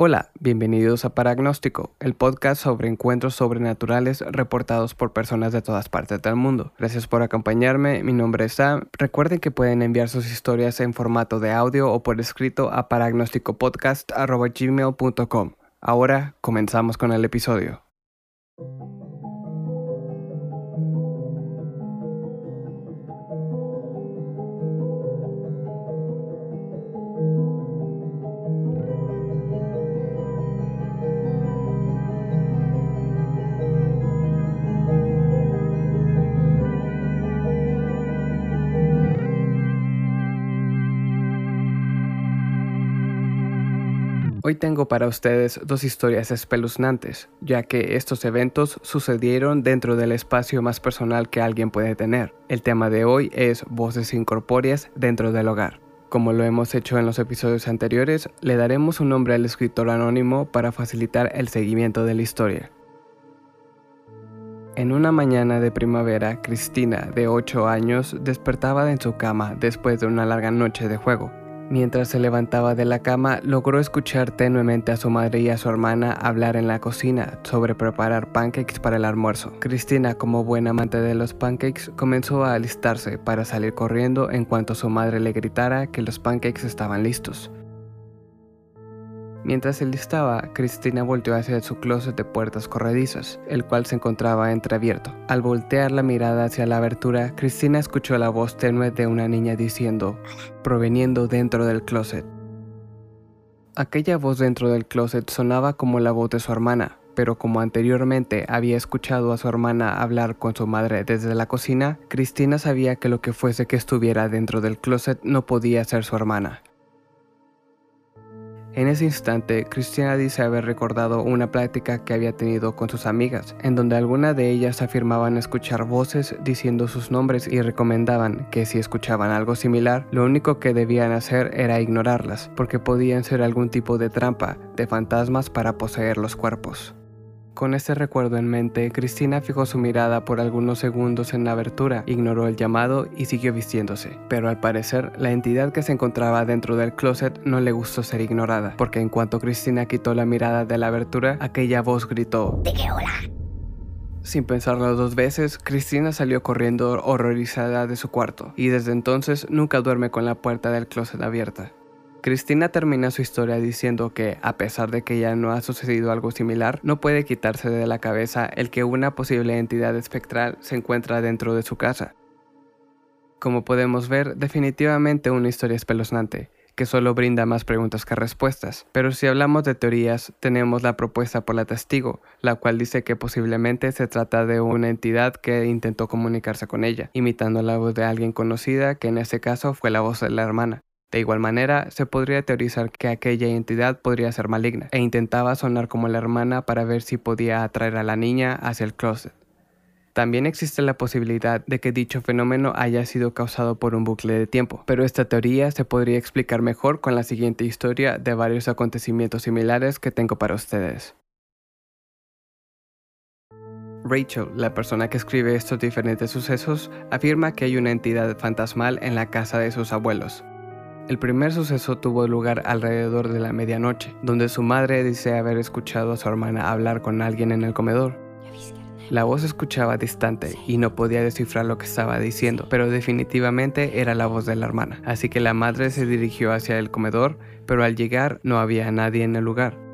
Hola, bienvenidos a Paragnóstico, el podcast sobre encuentros sobrenaturales reportados por personas de todas partes del mundo. Gracias por acompañarme, mi nombre es Sam. Recuerden que pueden enviar sus historias en formato de audio o por escrito a paragnósticopodcast.gmail.com. Ahora comenzamos con el episodio. Hoy tengo para ustedes dos historias espeluznantes, ya que estos eventos sucedieron dentro del espacio más personal que alguien puede tener. El tema de hoy es voces incorpóreas dentro del hogar. Como lo hemos hecho en los episodios anteriores, le daremos un nombre al escritor anónimo para facilitar el seguimiento de la historia. En una mañana de primavera, Cristina, de 8 años, despertaba en su cama después de una larga noche de juego. Mientras se levantaba de la cama, logró escuchar tenuemente a su madre y a su hermana hablar en la cocina sobre preparar pancakes para el almuerzo. Cristina, como buena amante de los pancakes, comenzó a alistarse para salir corriendo en cuanto su madre le gritara que los pancakes estaban listos. Mientras él estaba, Cristina volteó hacia su closet de puertas corredizas, el cual se encontraba entreabierto. Al voltear la mirada hacia la abertura, Cristina escuchó la voz tenue de una niña diciendo, proveniendo dentro del closet. Aquella voz dentro del closet sonaba como la voz de su hermana, pero como anteriormente había escuchado a su hermana hablar con su madre desde la cocina, Cristina sabía que lo que fuese que estuviera dentro del closet no podía ser su hermana. En ese instante, Cristina dice haber recordado una plática que había tenido con sus amigas, en donde alguna de ellas afirmaban escuchar voces diciendo sus nombres y recomendaban que si escuchaban algo similar, lo único que debían hacer era ignorarlas, porque podían ser algún tipo de trampa de fantasmas para poseer los cuerpos. Con este recuerdo en mente, Cristina fijó su mirada por algunos segundos en la abertura, ignoró el llamado y siguió vistiéndose. Pero al parecer, la entidad que se encontraba dentro del closet no le gustó ser ignorada, porque en cuanto Cristina quitó la mirada de la abertura, aquella voz gritó: ¿De qué hola? Sin pensarlo dos veces, Cristina salió corriendo horrorizada de su cuarto, y desde entonces nunca duerme con la puerta del closet abierta. Cristina termina su historia diciendo que, a pesar de que ya no ha sucedido algo similar, no puede quitarse de la cabeza el que una posible entidad espectral se encuentra dentro de su casa. Como podemos ver, definitivamente una historia espeluznante, que solo brinda más preguntas que respuestas. Pero si hablamos de teorías, tenemos la propuesta por la testigo, la cual dice que posiblemente se trata de una entidad que intentó comunicarse con ella, imitando la voz de alguien conocida, que en este caso fue la voz de la hermana. De igual manera, se podría teorizar que aquella entidad podría ser maligna e intentaba sonar como la hermana para ver si podía atraer a la niña hacia el closet. También existe la posibilidad de que dicho fenómeno haya sido causado por un bucle de tiempo, pero esta teoría se podría explicar mejor con la siguiente historia de varios acontecimientos similares que tengo para ustedes. Rachel, la persona que escribe estos diferentes sucesos, afirma que hay una entidad fantasmal en la casa de sus abuelos, el primer suceso tuvo lugar alrededor de la medianoche, donde su madre dice haber escuchado a su hermana hablar con alguien en el comedor. La voz escuchaba distante y no podía descifrar lo que estaba diciendo, pero definitivamente era la voz de la hermana. Así que la madre se dirigió hacia el comedor, pero al llegar no había nadie en el lugar.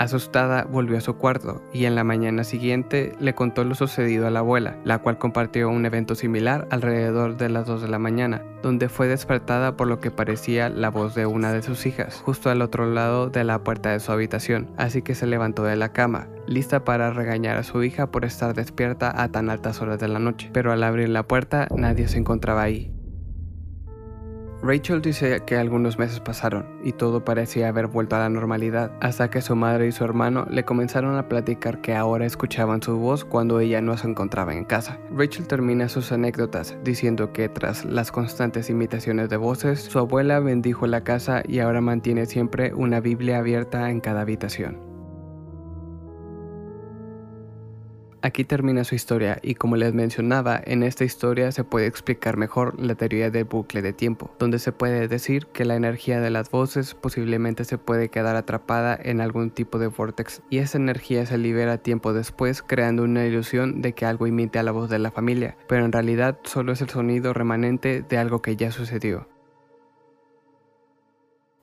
Asustada, volvió a su cuarto y en la mañana siguiente le contó lo sucedido a la abuela, la cual compartió un evento similar alrededor de las 2 de la mañana, donde fue despertada por lo que parecía la voz de una de sus hijas, justo al otro lado de la puerta de su habitación, así que se levantó de la cama, lista para regañar a su hija por estar despierta a tan altas horas de la noche, pero al abrir la puerta nadie se encontraba ahí. Rachel dice que algunos meses pasaron y todo parecía haber vuelto a la normalidad hasta que su madre y su hermano le comenzaron a platicar que ahora escuchaban su voz cuando ella no se encontraba en casa. Rachel termina sus anécdotas diciendo que tras las constantes imitaciones de voces, su abuela bendijo la casa y ahora mantiene siempre una Biblia abierta en cada habitación. Aquí termina su historia y como les mencionaba, en esta historia se puede explicar mejor la teoría del bucle de tiempo, donde se puede decir que la energía de las voces posiblemente se puede quedar atrapada en algún tipo de vortex y esa energía se libera tiempo después creando una ilusión de que algo imite a la voz de la familia, pero en realidad solo es el sonido remanente de algo que ya sucedió.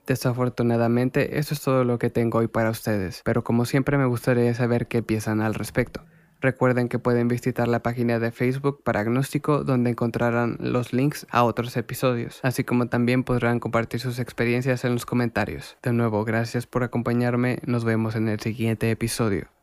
Desafortunadamente, eso es todo lo que tengo hoy para ustedes, pero como siempre me gustaría saber qué piensan al respecto. Recuerden que pueden visitar la página de Facebook para Agnóstico donde encontrarán los links a otros episodios, así como también podrán compartir sus experiencias en los comentarios. De nuevo, gracias por acompañarme, nos vemos en el siguiente episodio.